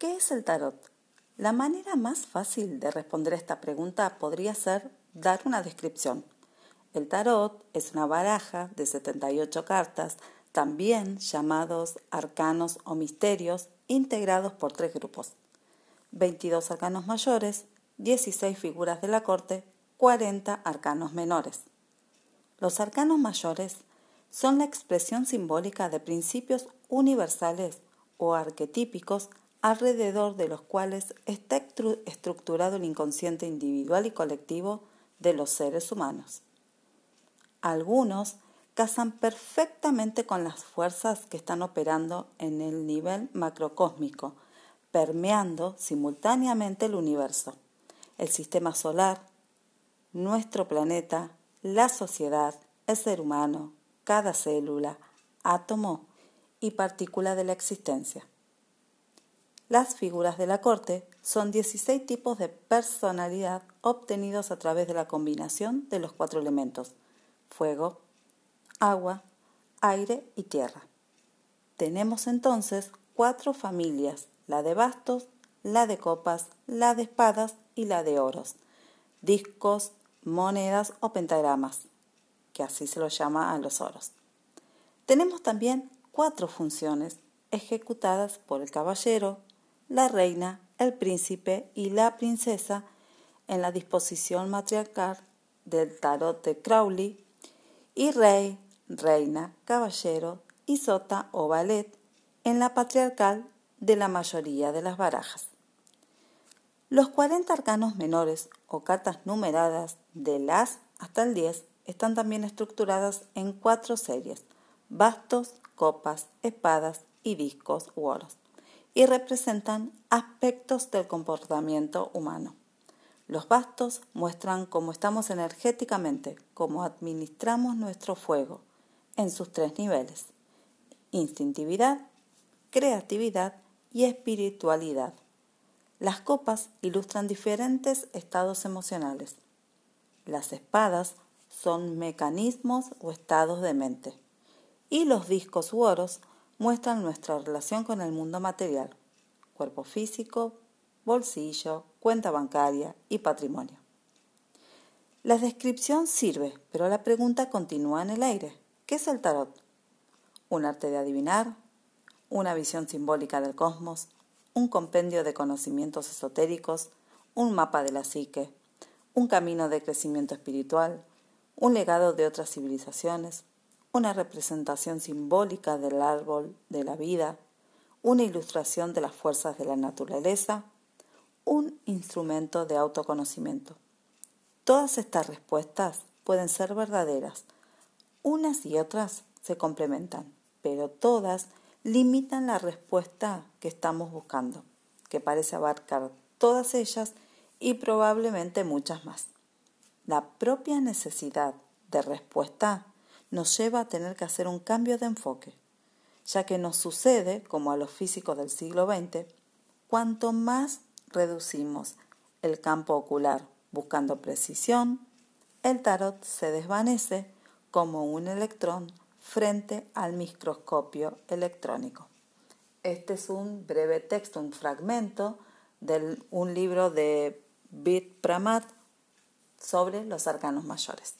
¿Qué es el tarot? La manera más fácil de responder a esta pregunta podría ser dar una descripción. El tarot es una baraja de 78 cartas, también llamados arcanos o misterios, integrados por tres grupos. 22 arcanos mayores, 16 figuras de la corte, 40 arcanos menores. Los arcanos mayores son la expresión simbólica de principios universales o arquetípicos alrededor de los cuales está estructurado el inconsciente individual y colectivo de los seres humanos. Algunos casan perfectamente con las fuerzas que están operando en el nivel macrocósmico, permeando simultáneamente el universo, el sistema solar, nuestro planeta, la sociedad, el ser humano, cada célula, átomo y partícula de la existencia. Las figuras de la corte son 16 tipos de personalidad obtenidos a través de la combinación de los cuatro elementos, fuego, agua, aire y tierra. Tenemos entonces cuatro familias, la de bastos, la de copas, la de espadas y la de oros, discos, monedas o pentagramas, que así se lo llama a los oros. Tenemos también cuatro funciones ejecutadas por el caballero, la reina, el príncipe y la princesa en la disposición matriarcal del tarot de Crowley y rey, reina, caballero y sota o ballet en la patriarcal de la mayoría de las barajas. Los 40 arcanos menores o cartas numeradas del As hasta el 10 están también estructuradas en cuatro series, bastos, copas, espadas y discos u oros y representan aspectos del comportamiento humano. Los bastos muestran cómo estamos energéticamente, cómo administramos nuestro fuego en sus tres niveles, instintividad, creatividad y espiritualidad. Las copas ilustran diferentes estados emocionales. Las espadas son mecanismos o estados de mente. Y los discos u oros muestran nuestra relación con el mundo material, cuerpo físico, bolsillo, cuenta bancaria y patrimonio. La descripción sirve, pero la pregunta continúa en el aire. ¿Qué es el tarot? ¿Un arte de adivinar? ¿Una visión simbólica del cosmos? ¿Un compendio de conocimientos esotéricos? ¿Un mapa de la psique? ¿Un camino de crecimiento espiritual? ¿Un legado de otras civilizaciones? Una representación simbólica del árbol de la vida, una ilustración de las fuerzas de la naturaleza, un instrumento de autoconocimiento. Todas estas respuestas pueden ser verdaderas. Unas y otras se complementan, pero todas limitan la respuesta que estamos buscando, que parece abarcar todas ellas y probablemente muchas más. La propia necesidad de respuesta nos lleva a tener que hacer un cambio de enfoque, ya que nos sucede, como a los físicos del siglo XX, cuanto más reducimos el campo ocular buscando precisión, el tarot se desvanece como un electrón frente al microscopio electrónico. Este es un breve texto, un fragmento de un libro de Bit sobre los arcanos mayores.